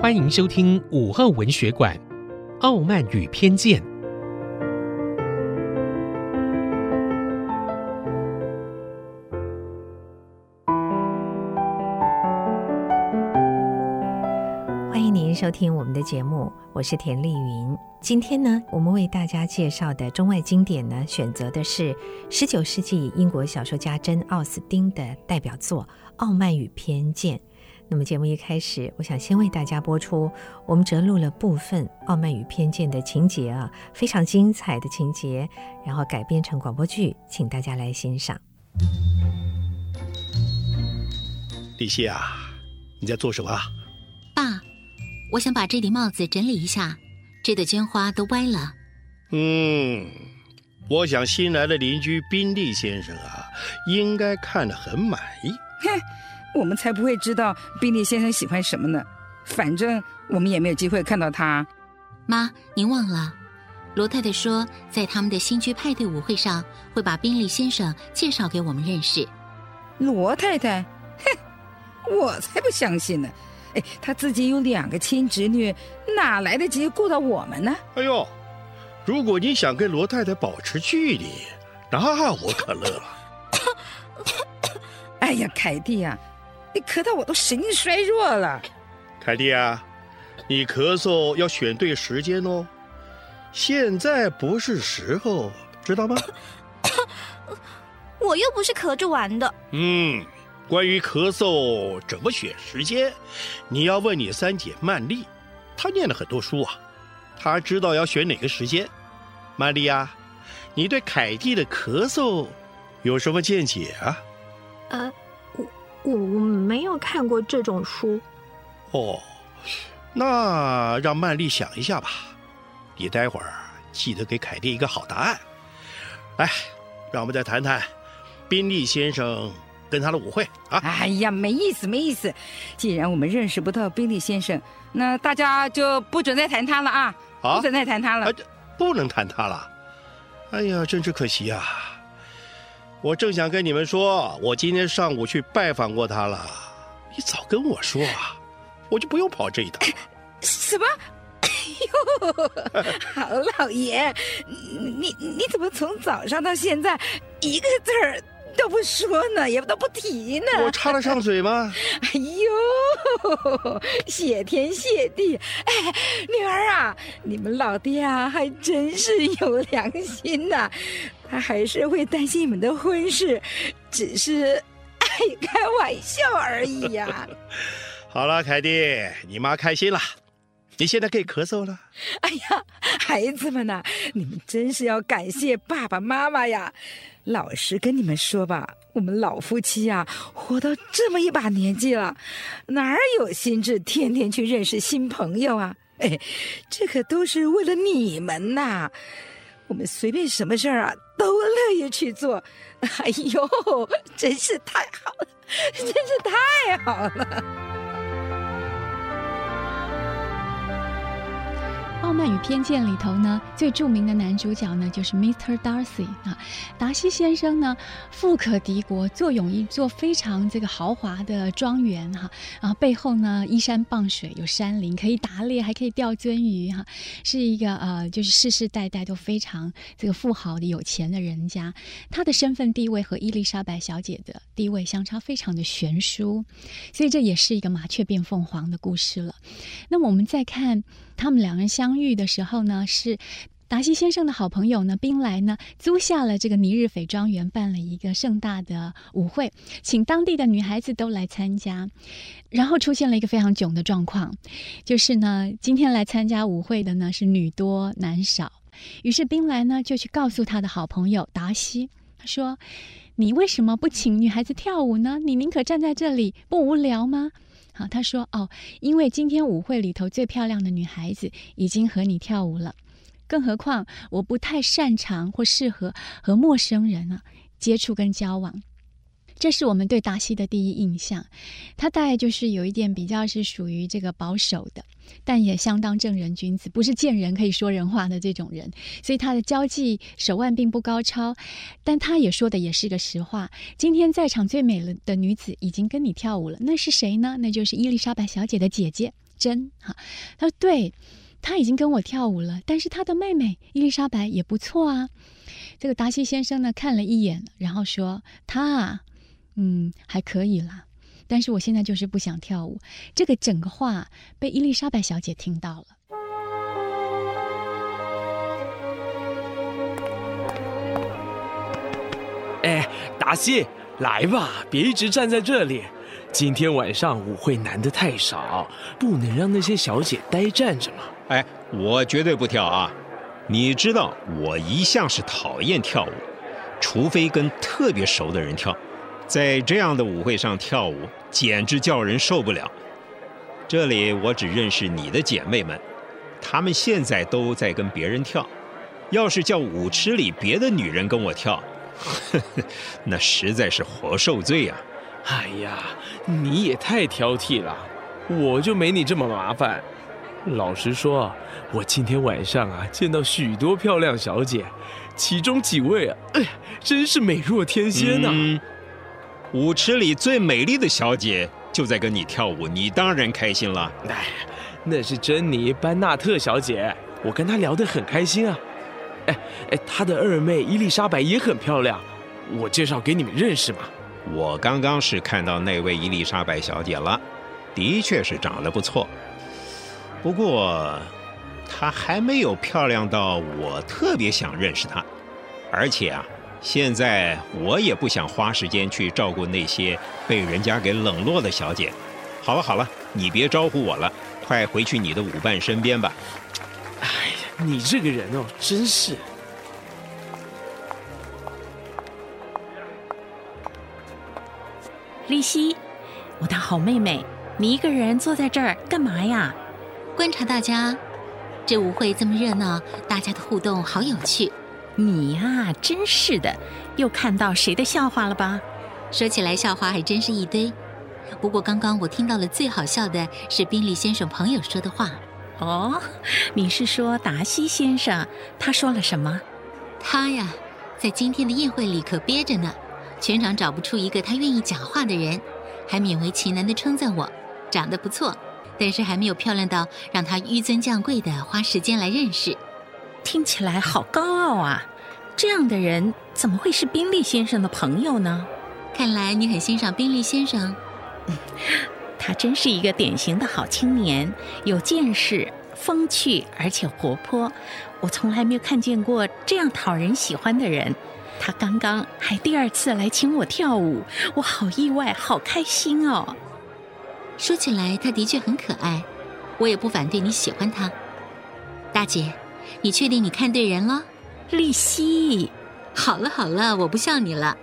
欢迎收听午后文学馆《傲慢与偏见》。欢迎您收听我们的节目，我是田丽云。今天呢，我们为大家介绍的中外经典呢，选择的是十九世纪英国小说家珍·奥斯汀的代表作《傲慢与偏见》。那么节目一开始，我想先为大家播出我们摘录了部分《傲慢与偏见》的情节啊，非常精彩的情节，然后改编成广播剧，请大家来欣赏。丽西啊，你在做什么？爸，我想把这顶帽子整理一下，这朵绢花都歪了。嗯，我想新来的邻居宾利先生啊，应该看得很满意。哼。我们才不会知道宾利先生喜欢什么呢，反正我们也没有机会看到他。妈，您忘了，罗太太说在他们的新居派对舞会上会把宾利先生介绍给我们认识。罗太太，哼，我才不相信呢！哎，他自己有两个亲侄女，哪来得及顾到我们呢？哎呦，如果你想跟罗太太保持距离，那我可乐了。哎呀，凯蒂呀！你咳到我都神经衰弱了，凯蒂啊，你咳嗽要选对时间哦，现在不是时候，知道吗？我又不是咳着玩的。嗯，关于咳嗽怎么选时间，你要问你三姐曼丽，她念了很多书啊，她知道要选哪个时间。曼丽啊，你对凯蒂的咳嗽有什么见解啊？呃。我没有看过这种书。哦，那让曼丽想一下吧。你待会儿记得给凯蒂一个好答案。来，让我们再谈谈宾利先生跟他的舞会啊。哎呀，没意思，没意思。既然我们认识不到宾利先生，那大家就不准再谈他了啊！啊，不准再谈他了，啊，不能谈他了。哎呀，真是可惜啊。我正想跟你们说，我今天上午去拜访过他了。你早跟我说啊，我就不用跑这一趟。什么？哎呦，好老爷，你你怎么从早上到现在一个字儿都不说呢，也都不提呢？我插得上嘴吗？哎呦，谢天谢地！哎，女儿啊，你们老爹啊，还真是有良心呐、啊。他还是会担心你们的婚事，只是爱开玩笑而已呀。好了，凯蒂，你妈开心了，你现在可以咳嗽了。哎呀，孩子们呐，你们真是要感谢爸爸妈妈呀！老实跟你们说吧，我们老夫妻呀，活到这么一把年纪了，哪有心智天天去认识新朋友啊？哎，这可都是为了你们呐。我们随便什么事儿啊，都乐意去做。哎呦，真是太好了，真是太好了。《傲与偏见》里头呢，最著名的男主角呢，就是 Mr. Darcy 啊，达西先生呢，富可敌国，坐拥一座非常这个豪华的庄园哈，然后背后呢依山傍水，有山林可以打猎，还可以钓鳟鱼哈，是一个呃，就是世世代代都非常这个富豪的有钱的人家。他的身份地位和伊丽莎白小姐的地位相差非常的悬殊，所以这也是一个麻雀变凤凰的故事了。那么我们再看。他们两人相遇的时候呢，是达西先生的好朋友呢，宾莱呢租下了这个尼日斐庄园，办了一个盛大的舞会，请当地的女孩子都来参加。然后出现了一个非常囧的状况，就是呢，今天来参加舞会的呢是女多男少。于是宾莱呢就去告诉他的好朋友达西，他说：“你为什么不请女孩子跳舞呢？你宁可站在这里，不无聊吗？”好，他说：“哦，因为今天舞会里头最漂亮的女孩子已经和你跳舞了，更何况我不太擅长或适合和陌生人啊接触跟交往。”这是我们对达西的第一印象，他大概就是有一点比较是属于这个保守的，但也相当正人君子，不是见人可以说人话的这种人。所以他的交际手腕并不高超，但他也说的也是个实话。今天在场最美的女子已经跟你跳舞了，那是谁呢？那就是伊丽莎白小姐的姐姐珍哈。他说对，他已经跟我跳舞了，但是他的妹妹伊丽莎白也不错啊。这个达西先生呢看了一眼，然后说他啊，嗯，还可以啦。但是我现在就是不想跳舞。这个整个话被伊丽莎白小姐听到了。哎，达西，来吧，别一直站在这里。今天晚上舞会男的太少，不能让那些小姐呆站着嘛。哎，我绝对不跳啊！你知道，我一向是讨厌跳舞，除非跟特别熟的人跳。在这样的舞会上跳舞，简直叫人受不了。这里我只认识你的姐妹们，她们现在都在跟别人跳。要是叫舞池里别的女人跟我跳，呵呵，那实在是活受罪呀！哎呀，你也太挑剔了，我就没你这么麻烦。老实说，我今天晚上啊见到许多漂亮小姐，其中几位啊，哎，真是美若天仙呐、啊。嗯舞池里最美丽的小姐就在跟你跳舞，你当然开心了。哎，那是珍妮·班纳特小姐，我跟她聊得很开心啊。哎哎，她的二妹伊丽莎白也很漂亮，我介绍给你们认识嘛。我刚刚是看到那位伊丽莎白小姐了，的确是长得不错。不过，她还没有漂亮到我特别想认识她，而且啊。现在我也不想花时间去照顾那些被人家给冷落的小姐。好了好了，你别招呼我了，快回去你的舞伴身边吧。哎呀，你这个人哦，真是。丽西，我的好妹妹，你一个人坐在这儿干嘛呀？观察大家，这舞会这么热闹，大家的互动好有趣。你呀，真是的，又看到谁的笑话了吧？说起来，笑话还真是一堆。不过刚刚我听到了最好笑的是宾利先生朋友说的话。哦，你是说达西先生？他说了什么？他呀，在今天的宴会里可憋着呢，全场找不出一个他愿意讲话的人，还勉为其难地称赞我长得不错，但是还没有漂亮到让他纡尊降贵的花时间来认识。听起来好高傲啊！这样的人怎么会是宾利先生的朋友呢？看来你很欣赏宾利先生。嗯，他真是一个典型的好青年，有见识、风趣，而且活泼。我从来没有看见过这样讨人喜欢的人。他刚刚还第二次来请我跳舞，我好意外，好开心哦。说起来，他的确很可爱，我也不反对你喜欢他，大姐。你确定你看对人了，丽西？好了好了，我不笑你了。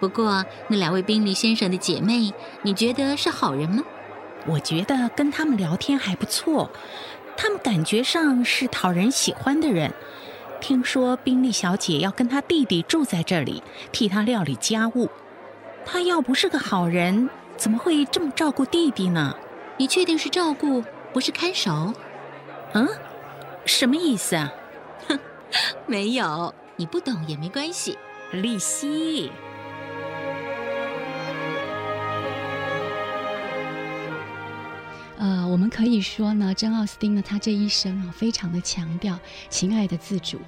不过那两位宾利先生的姐妹，你觉得是好人吗？我觉得跟他们聊天还不错，他们感觉上是讨人喜欢的人。听说宾利小姐要跟她弟弟住在这里，替他料理家务。她要不是个好人，怎么会这么照顾弟弟呢？你确定是照顾，不是看守？嗯？什么意思啊？哼，没有，你不懂也没关系。利息，呃，我们可以说呢，珍奥斯汀呢，他这一生啊，非常的强调情爱的自主。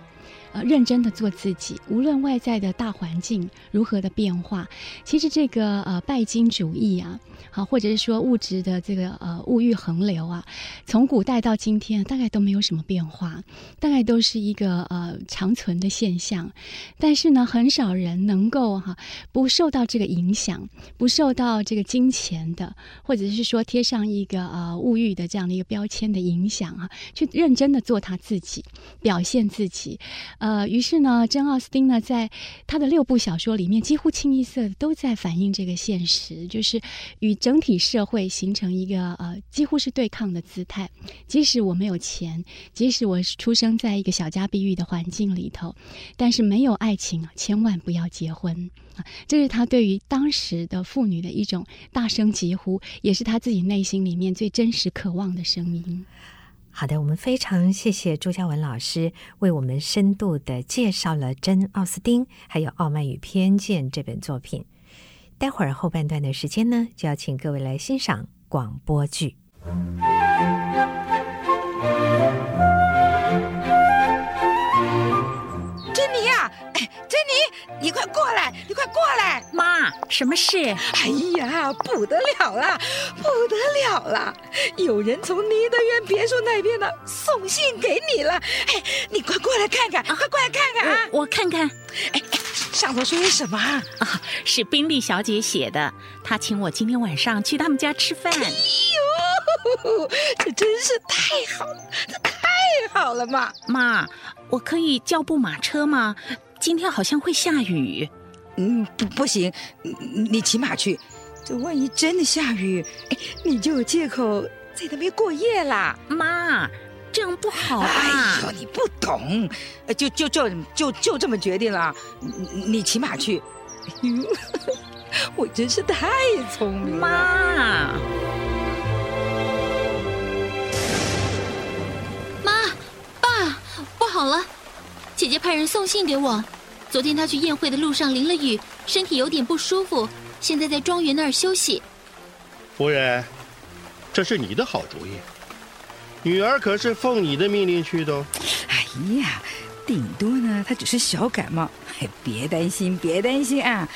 呃，认真的做自己，无论外在的大环境如何的变化，其实这个呃拜金主义啊，好，或者是说物质的这个呃物欲横流啊，从古代到今天大概都没有什么变化，大概都是一个呃长存的现象。但是呢，很少人能够哈、不受到这个影响，不受到这个金钱的，或者是说贴上一个呃物欲的这样的一个标签的影响啊，去认真的做他自己，表现自己。呃于是呢，珍奥斯汀呢，在他的六部小说里面，几乎清一色都在反映这个现实，就是与整体社会形成一个呃，几乎是对抗的姿态。即使我没有钱，即使我是出生在一个小家碧玉的环境里头，但是没有爱情，千万不要结婚啊！这是他对于当时的妇女的一种大声疾呼，也是他自己内心里面最真实渴望的声音。好的，我们非常谢谢朱家文老师为我们深度的介绍了真奥斯丁，还有《傲慢与偏见》这本作品。待会儿后半段的时间呢，就要请各位来欣赏广播剧。你快过来，你快过来！妈，什么事？哎呀，不得了了，不得了了！有人从尼德园别墅那边呢送信给你了。哎，你快过来看看，啊、快过来看看啊！我，我看看。哎，上头说些什么啊？啊，是宾利小姐写的，她请我今天晚上去他们家吃饭。哎呦，这真是太好了，好了嘛！妈，我可以叫部马车吗？今天好像会下雨，嗯，不不行，你你骑马去，这万一真的下雨，哎，你就有借口在那边过夜啦。妈，这样不好啊！哎呦，你不懂，就就就就就这么决定了，你你骑马去。哎呦，我真是太聪明了，妈，好了，姐姐派人送信给我。昨天她去宴会的路上淋了雨，身体有点不舒服，现在在庄园那儿休息。夫人，这是你的好主意，女儿可是奉你的命令去的。哎呀，顶多呢，她只是小感冒，哎，别担心，别担心啊，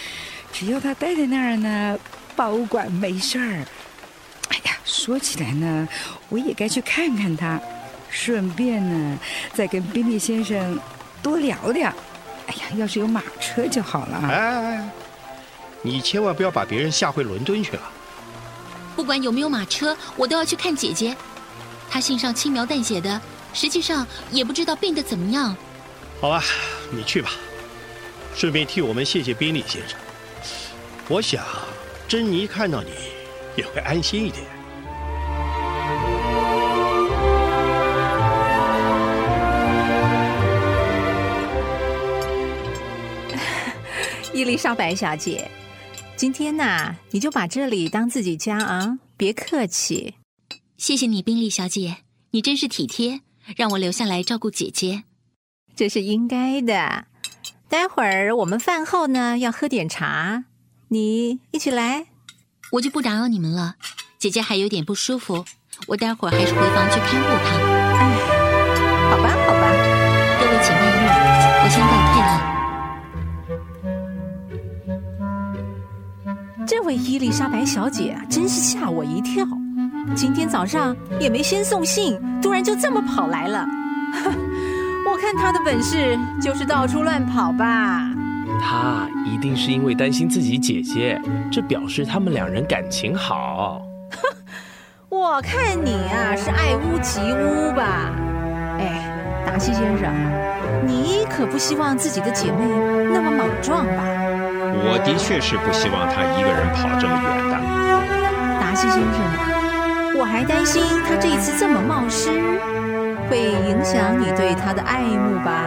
只要她待在那儿呢，保管没事儿。哎呀，说起来呢，我也该去看看她，顺便呢，再跟宾利先生多聊聊。哎呀，要是有马车就好了。哎哎，你千万不要把别人吓回伦敦去了。不管有没有马车，我都要去看姐姐。她信上轻描淡写的，实际上也不知道病得怎么样。好吧，你去吧，顺便替我们谢谢宾利先生。我想，珍妮看到你也会安心一点。伊丽莎白小姐，今天呐，你就把这里当自己家啊，别客气。谢谢你，宾利小姐，你真是体贴，让我留下来照顾姐姐。这是应该的。待会儿我们饭后呢，要喝点茶，你一起来。我就不打扰你们了。姐姐还有点不舒服，我待会儿还是回房去看护她。哎，好吧，好吧，这位伊丽莎白小姐啊，真是吓我一跳！今天早上也没先送信，突然就这么跑来了。我看她的本事就是到处乱跑吧。她一定是因为担心自己姐姐，这表示他们两人感情好。我看你啊，是爱屋及乌吧？哎，达西先生，你可不希望自己的姐妹那么莽撞吧？我的确是不希望他一个人跑这么远的，达西先生，我还担心他这一次这么冒失，会影响你对他的爱慕吧？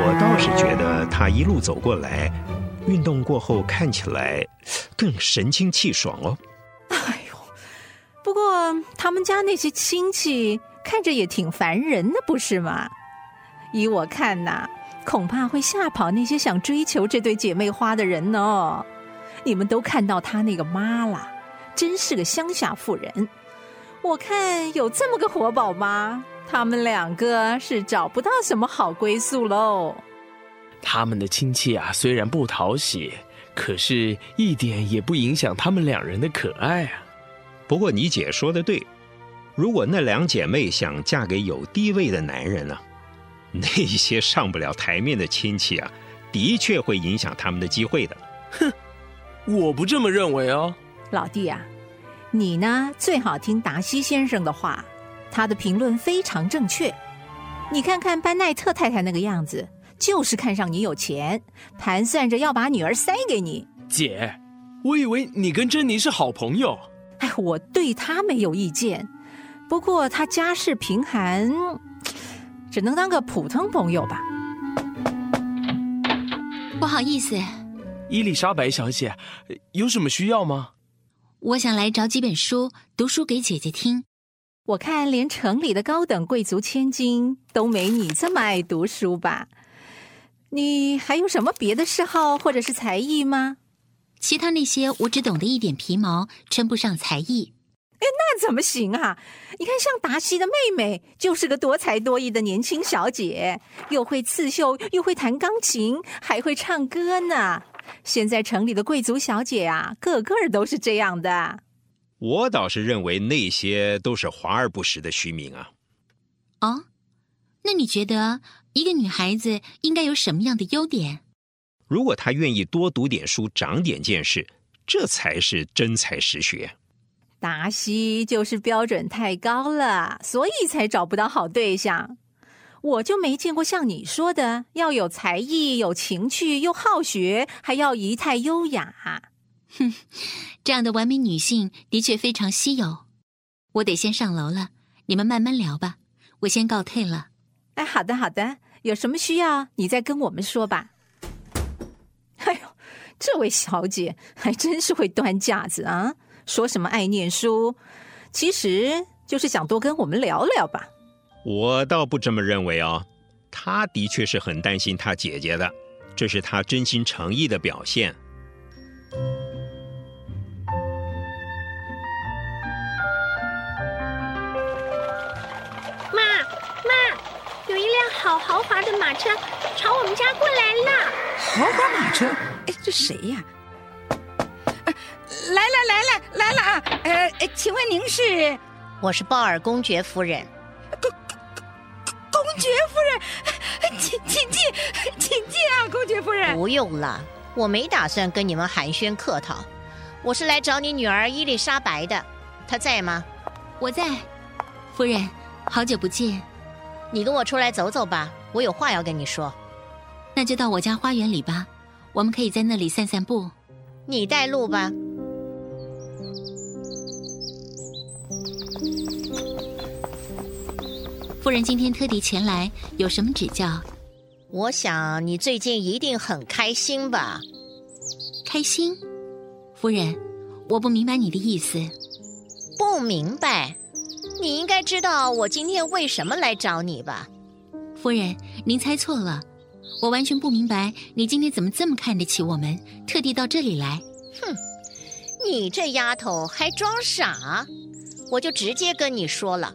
我倒是觉得他一路走过来，运动过后看起来更神清气爽哦。哎呦，不过他们家那些亲戚看着也挺烦人的，不是吗？依我看呐。恐怕会吓跑那些想追求这对姐妹花的人呢。你们都看到她那个妈了，真是个乡下妇人。我看有这么个活宝妈，他们两个是找不到什么好归宿喽。他们的亲戚啊，虽然不讨喜，可是一点也不影响他们两人的可爱啊。不过你姐说的对，如果那两姐妹想嫁给有地位的男人呢、啊？那些上不了台面的亲戚啊，的确会影响他们的机会的。哼，我不这么认为哦。老弟啊，你呢最好听达西先生的话，他的评论非常正确。你看看班奈特太太那个样子，就是看上你有钱，盘算着要把女儿塞给你。姐，我以为你跟珍妮是好朋友。哎，我对她没有意见，不过她家世贫寒。只能当个普通朋友吧。不好意思，伊丽莎白小姐，有什么需要吗？我想来找几本书，读书给姐姐听。我看连城里的高等贵族千金都没你这么爱读书吧？你还有什么别的嗜好或者是才艺吗？其他那些我只懂得一点皮毛，称不上才艺。哎，那怎么行啊？你看，像达西的妹妹，就是个多才多艺的年轻小姐，又会刺绣，又会弹钢琴，还会唱歌呢。现在城里的贵族小姐啊，个个都是这样的。我倒是认为那些都是华而不实的虚名啊。哦，那你觉得一个女孩子应该有什么样的优点？如果她愿意多读点书，长点见识，这才是真才实学。达西就是标准太高了，所以才找不到好对象。我就没见过像你说的要有才艺、有情趣、又好学，还要仪态优雅。哼，这样的完美女性的确非常稀有。我得先上楼了，你们慢慢聊吧。我先告退了。哎，好的好的，有什么需要你再跟我们说吧。哎呦，这位小姐还真是会端架子啊！说什么爱念书，其实就是想多跟我们聊聊吧。我倒不这么认为哦，他的确是很担心他姐姐的，这是他真心诚意的表现。妈妈，有一辆好豪华的马车朝我们家过来了。豪华马车？哎，这谁呀？来了来了来了啊！呃，请问您是？我是鲍尔公爵夫人。公公爵夫人，请请进，请进啊，公爵夫人。不用了，我没打算跟你们寒暄客套。我是来找你女儿伊丽莎白的，她在吗？我在。夫人，好久不见。你跟我出来走走吧，我有话要跟你说。那就到我家花园里吧，我们可以在那里散散步。你带路吧。夫人今天特地前来，有什么指教？我想你最近一定很开心吧？开心？夫人，我不明白你的意思。不明白？你应该知道我今天为什么来找你吧？夫人，您猜错了。我完全不明白你今天怎么这么看得起我们，特地到这里来。哼，你这丫头还装傻？我就直接跟你说了。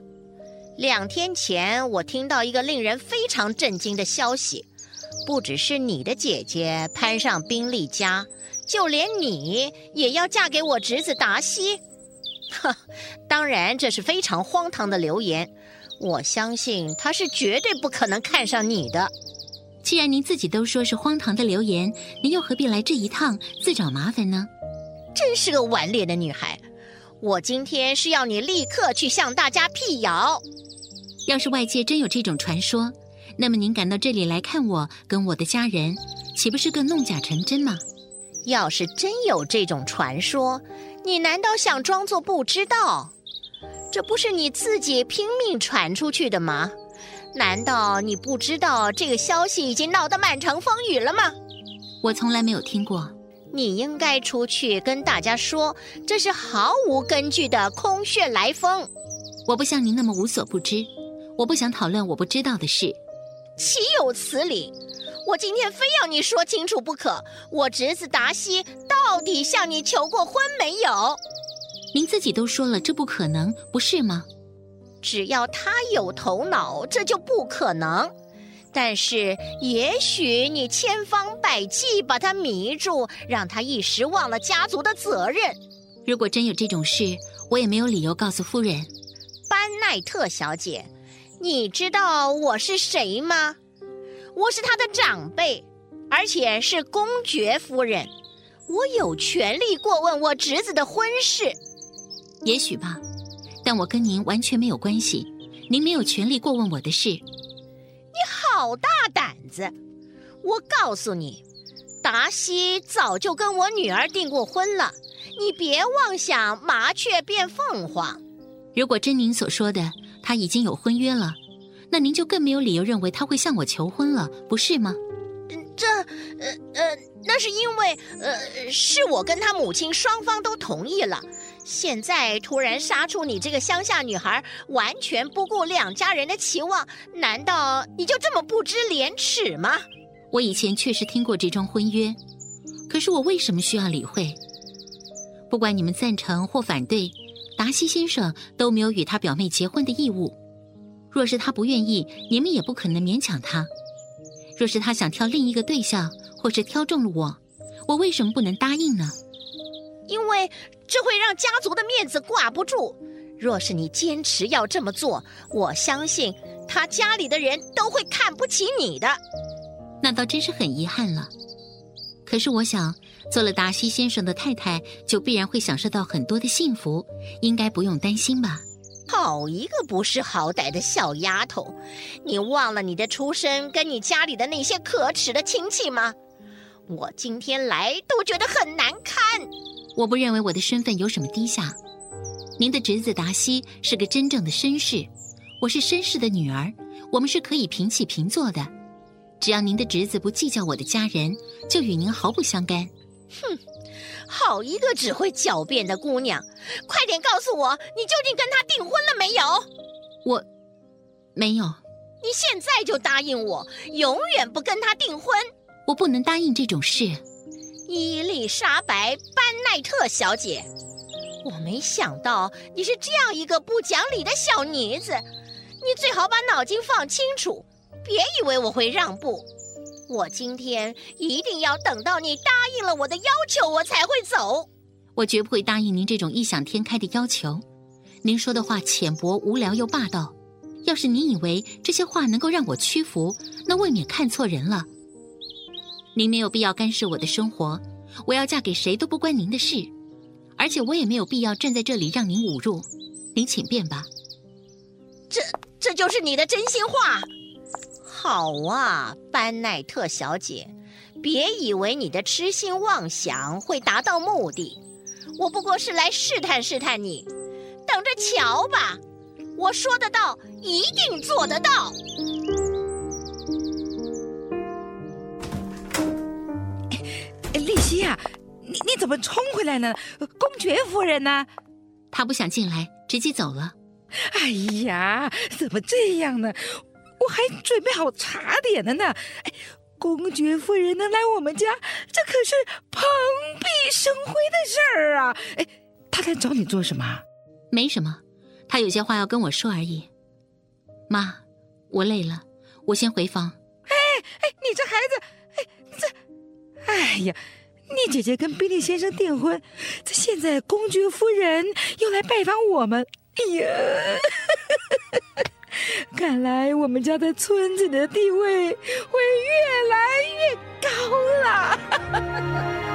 两天前，我听到一个令人非常震惊的消息，不只是你的姐姐攀上宾利家，就连你也要嫁给我侄子达西。哈，当然这是非常荒唐的流言，我相信他是绝对不可能看上你的。既然您自己都说是荒唐的流言，您又何必来这一趟自找麻烦呢？真是个顽劣的女孩。我今天是要你立刻去向大家辟谣。要是外界真有这种传说，那么您赶到这里来看我跟我的家人，岂不是更弄假成真吗？要是真有这种传说，你难道想装作不知道？这不是你自己拼命传出去的吗？难道你不知道这个消息已经闹得满城风雨了吗？我从来没有听过。你应该出去跟大家说，这是毫无根据的空穴来风。我不像您那么无所不知，我不想讨论我不知道的事。岂有此理！我今天非要你说清楚不可。我侄子达西到底向你求过婚没有？您自己都说了，这不可能，不是吗？只要他有头脑，这就不可能。但是，也许你千方百计把他迷住，让他一时忘了家族的责任。如果真有这种事，我也没有理由告诉夫人。班奈特小姐，你知道我是谁吗？我是他的长辈，而且是公爵夫人。我有权利过问我侄子的婚事。也许吧，但我跟您完全没有关系，您没有权利过问我的事。你好大胆子！我告诉你，达西早就跟我女儿订过婚了。你别妄想麻雀变凤凰。如果真您所说的，他已经有婚约了，那您就更没有理由认为他会向我求婚了，不是吗？这，呃呃，那是因为，呃，是我跟他母亲双方都同意了。现在突然杀出你这个乡下女孩，完全不顾两家人的期望，难道你就这么不知廉耻吗？我以前确实听过这桩婚约，可是我为什么需要理会？不管你们赞成或反对，达西先生都没有与他表妹结婚的义务。若是他不愿意，你们也不可能勉强他。若是他想挑另一个对象，或是挑中了我，我为什么不能答应呢？因为这会让家族的面子挂不住。若是你坚持要这么做，我相信他家里的人都会看不起你的。那倒真是很遗憾了。可是我想，做了达西先生的太太，就必然会享受到很多的幸福，应该不用担心吧？好一个不识好歹的小丫头！你忘了你的出身跟你家里的那些可耻的亲戚吗？我今天来都觉得很难堪。我不认为我的身份有什么低下。您的侄子达西是个真正的绅士，我是绅士的女儿，我们是可以平起平坐的。只要您的侄子不计较我的家人，就与您毫不相干。哼，好一个只会狡辩的姑娘！快点告诉我，你究竟跟他订婚了没有？我，没有。你现在就答应我，永远不跟他订婚。我不能答应这种事。伊丽莎白·班奈特小姐，我没想到你是这样一个不讲理的小女子。你最好把脑筋放清楚。别以为我会让步，我今天一定要等到你答应了我的要求，我才会走。我绝不会答应您这种异想天开的要求。您说的话浅薄、无聊又霸道。要是您以为这些话能够让我屈服，那未免看错人了。您没有必要干涉我的生活，我要嫁给谁都不关您的事，而且我也没有必要站在这里让您侮辱。您请便吧。这这就是你的真心话。好啊，班奈特小姐，别以为你的痴心妄想会达到目的，我不过是来试探试探你，等着瞧吧。我说得到，一定做得到。哎，丽西呀，你你怎么冲回来呢？公爵夫人呢？她不想进来，直接走了。哎呀，怎么这样呢？我还准备好茶点了呢。哎，公爵夫人能来我们家，这可是蓬荜生辉的事儿啊！哎，她来找你做什么？没什么，她有些话要跟我说而已。妈，我累了，我先回房。哎哎，你这孩子，哎这，哎呀，你姐姐跟宾利先生订婚，这现在公爵夫人又来拜访我们，哎呀！看来我们家在村子里的地位会越来越高了。